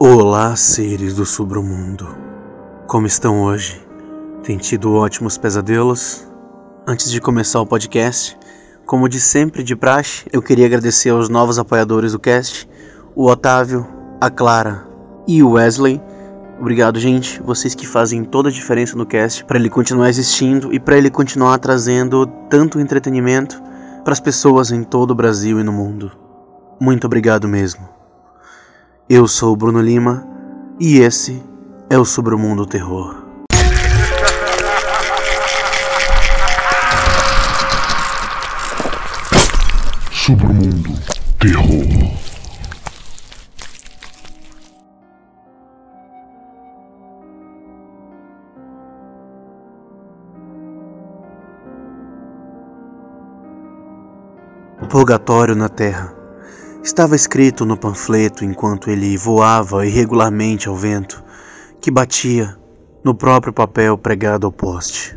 Olá, seres do submundo. Como estão hoje? Tem tido ótimos pesadelos? Antes de começar o podcast, como de sempre de praxe, eu queria agradecer aos novos apoiadores do cast, o Otávio, a Clara e o Wesley. Obrigado, gente, vocês que fazem toda a diferença no cast para ele continuar existindo e para ele continuar trazendo tanto entretenimento para as pessoas em todo o Brasil e no mundo. Muito obrigado mesmo. Eu sou o Bruno Lima e esse é o Sobre o Mundo Terror. Sobre o Mundo Terror. Purgatório na Terra. Estava escrito no panfleto enquanto ele voava irregularmente ao vento, que batia no próprio papel pregado ao poste.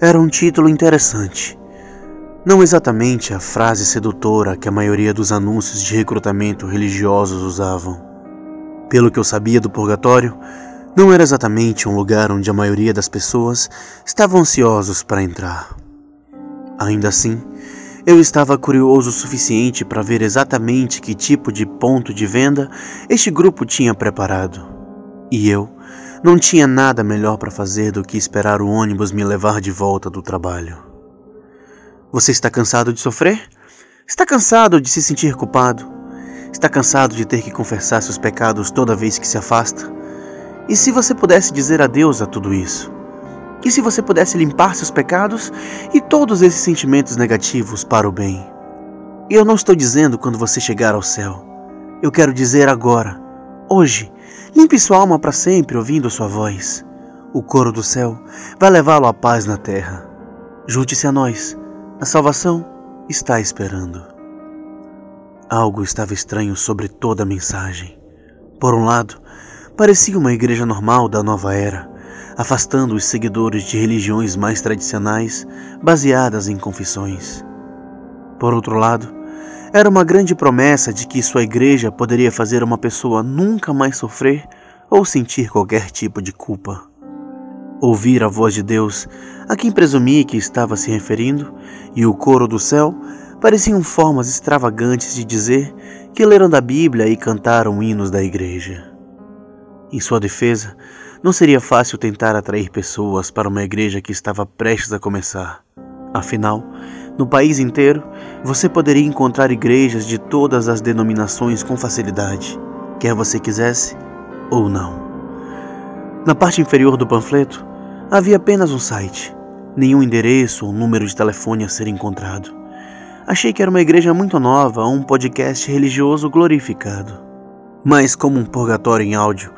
Era um título interessante. Não exatamente a frase sedutora que a maioria dos anúncios de recrutamento religiosos usavam. Pelo que eu sabia do purgatório, não era exatamente um lugar onde a maioria das pessoas estavam ansiosos para entrar. Ainda assim, eu estava curioso o suficiente para ver exatamente que tipo de ponto de venda este grupo tinha preparado. E eu não tinha nada melhor para fazer do que esperar o ônibus me levar de volta do trabalho. Você está cansado de sofrer? Está cansado de se sentir culpado? Está cansado de ter que confessar seus pecados toda vez que se afasta? E se você pudesse dizer adeus a tudo isso? E se você pudesse limpar seus pecados e todos esses sentimentos negativos para o bem? E eu não estou dizendo quando você chegar ao céu. Eu quero dizer agora, hoje, limpe sua alma para sempre ouvindo sua voz. O coro do céu vai levá-lo à paz na terra. Junte-se a nós. A salvação está esperando. Algo estava estranho sobre toda a mensagem. Por um lado, parecia uma igreja normal da nova era afastando os seguidores de religiões mais tradicionais baseadas em confissões. Por outro lado, era uma grande promessa de que sua igreja poderia fazer uma pessoa nunca mais sofrer ou sentir qualquer tipo de culpa. Ouvir a voz de Deus, a quem presumia que estava se referindo, e o coro do céu pareciam formas extravagantes de dizer que leram da Bíblia e cantaram hinos da igreja. Em sua defesa, não seria fácil tentar atrair pessoas para uma igreja que estava prestes a começar. Afinal, no país inteiro, você poderia encontrar igrejas de todas as denominações com facilidade, quer você quisesse ou não. Na parte inferior do panfleto, havia apenas um site, nenhum endereço ou número de telefone a ser encontrado. Achei que era uma igreja muito nova um podcast religioso glorificado. Mas, como um purgatório em áudio,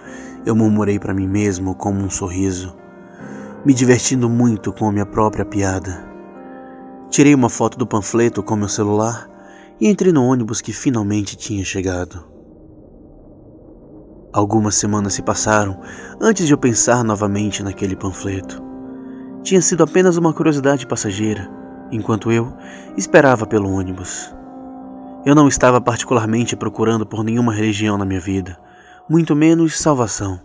eu murmurei para mim mesmo como um sorriso, me divertindo muito com a minha própria piada. Tirei uma foto do panfleto com meu celular e entrei no ônibus que finalmente tinha chegado. Algumas semanas se passaram antes de eu pensar novamente naquele panfleto. Tinha sido apenas uma curiosidade passageira, enquanto eu esperava pelo ônibus. Eu não estava particularmente procurando por nenhuma religião na minha vida muito menos salvação.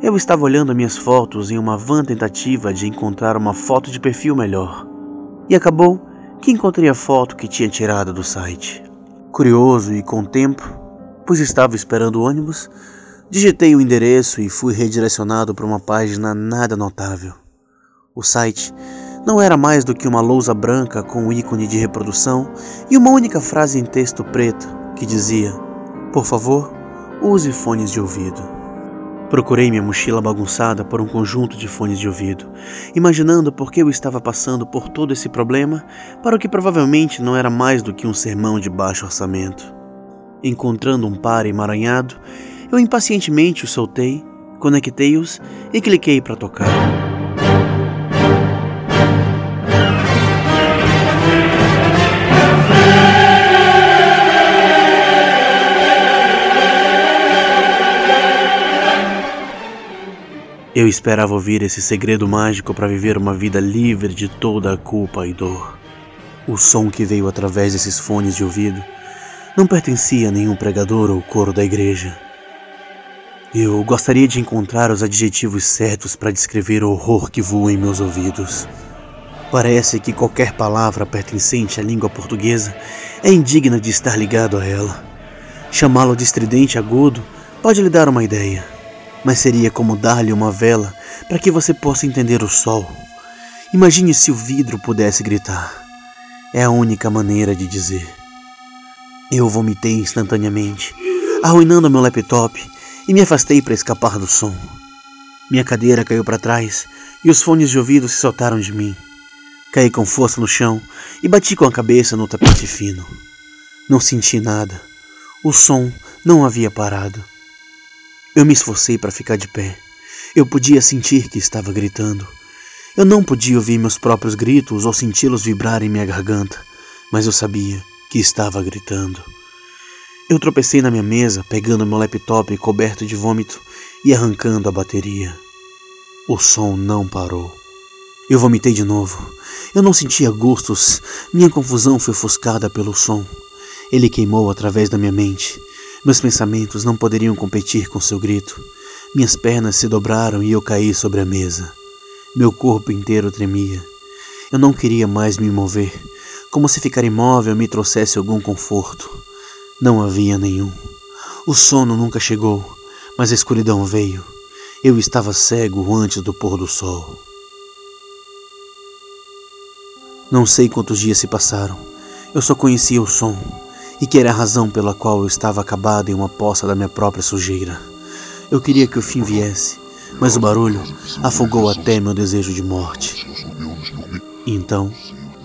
Eu estava olhando minhas fotos em uma vã tentativa de encontrar uma foto de perfil melhor. E acabou que encontrei a foto que tinha tirado do site. Curioso e com tempo, pois estava esperando o ônibus, digitei o endereço e fui redirecionado para uma página nada notável. O site não era mais do que uma lousa branca com um ícone de reprodução e uma única frase em texto preto que dizia: Por favor, use fones de ouvido. Procurei minha mochila bagunçada por um conjunto de fones de ouvido, imaginando por que eu estava passando por todo esse problema para o que provavelmente não era mais do que um sermão de baixo orçamento. Encontrando um par emaranhado, eu impacientemente os soltei, conectei-os e cliquei para tocar. Eu esperava ouvir esse segredo mágico para viver uma vida livre de toda a culpa e dor. O som que veio através desses fones de ouvido não pertencia a nenhum pregador ou coro da igreja. Eu gostaria de encontrar os adjetivos certos para descrever o horror que voa em meus ouvidos. Parece que qualquer palavra pertencente à língua portuguesa é indigna de estar ligado a ela. Chamá-lo de estridente agudo pode lhe dar uma ideia, mas seria como dar-lhe uma vela para que você possa entender o sol. Imagine se o vidro pudesse gritar. É a única maneira de dizer. Eu vomitei instantaneamente, arruinando meu laptop e me afastei para escapar do som. Minha cadeira caiu para trás e os fones de ouvido se soltaram de mim. Caí com força no chão e bati com a cabeça no tapete fino. Não senti nada. O som não havia parado. Eu me esforcei para ficar de pé. Eu podia sentir que estava gritando. Eu não podia ouvir meus próprios gritos ou senti-los vibrar em minha garganta, mas eu sabia que estava gritando. Eu tropecei na minha mesa, pegando meu laptop coberto de vômito e arrancando a bateria. O som não parou. Eu vomitei de novo. Eu não sentia gostos. Minha confusão foi ofuscada pelo som. Ele queimou através da minha mente. Meus pensamentos não poderiam competir com seu grito. Minhas pernas se dobraram e eu caí sobre a mesa. Meu corpo inteiro tremia. Eu não queria mais me mover, como se ficar imóvel me trouxesse algum conforto. Não havia nenhum. O sono nunca chegou, mas a escuridão veio. Eu estava cego antes do pôr do sol. Não sei quantos dias se passaram. Eu só conhecia o som e que era a razão pela qual eu estava acabado em uma poça da minha própria sujeira. Eu queria que o fim viesse, mas o barulho afogou até meu desejo de morte. Então,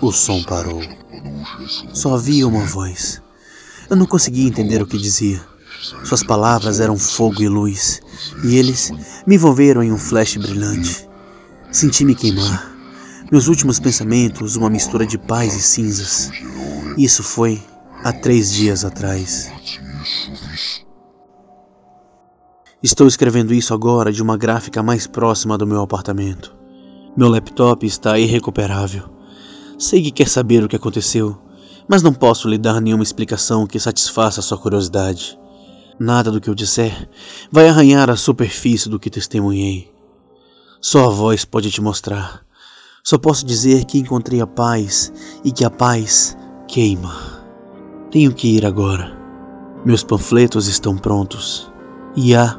o som parou. Só havia uma voz. Eu não conseguia entender o que dizia. Suas palavras eram fogo e luz, e eles me envolveram em um flash brilhante. Senti-me queimar. Meus últimos pensamentos, uma mistura de paz e cinzas. Isso foi há três dias atrás. Estou escrevendo isso agora de uma gráfica mais próxima do meu apartamento. Meu laptop está irrecuperável. Sei que quer saber o que aconteceu, mas não posso lhe dar nenhuma explicação que satisfaça sua curiosidade. Nada do que eu disser vai arranhar a superfície do que testemunhei. Só a voz pode te mostrar. Só posso dizer que encontrei a paz e que a paz queima. Tenho que ir agora. Meus panfletos estão prontos e há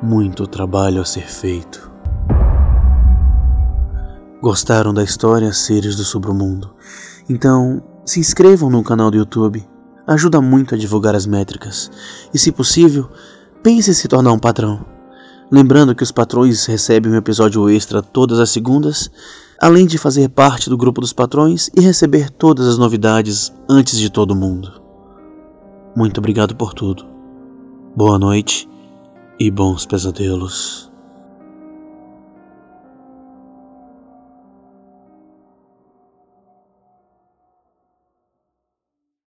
muito trabalho a ser feito. Gostaram da história Seres do Submundo? Então se inscrevam no canal do YouTube, ajuda muito a divulgar as métricas. E se possível, pense em se tornar um patrão. Lembrando que os patrões recebem um episódio extra todas as segundas, além de fazer parte do grupo dos patrões e receber todas as novidades antes de todo mundo. Muito obrigado por tudo. Boa noite e bons pesadelos.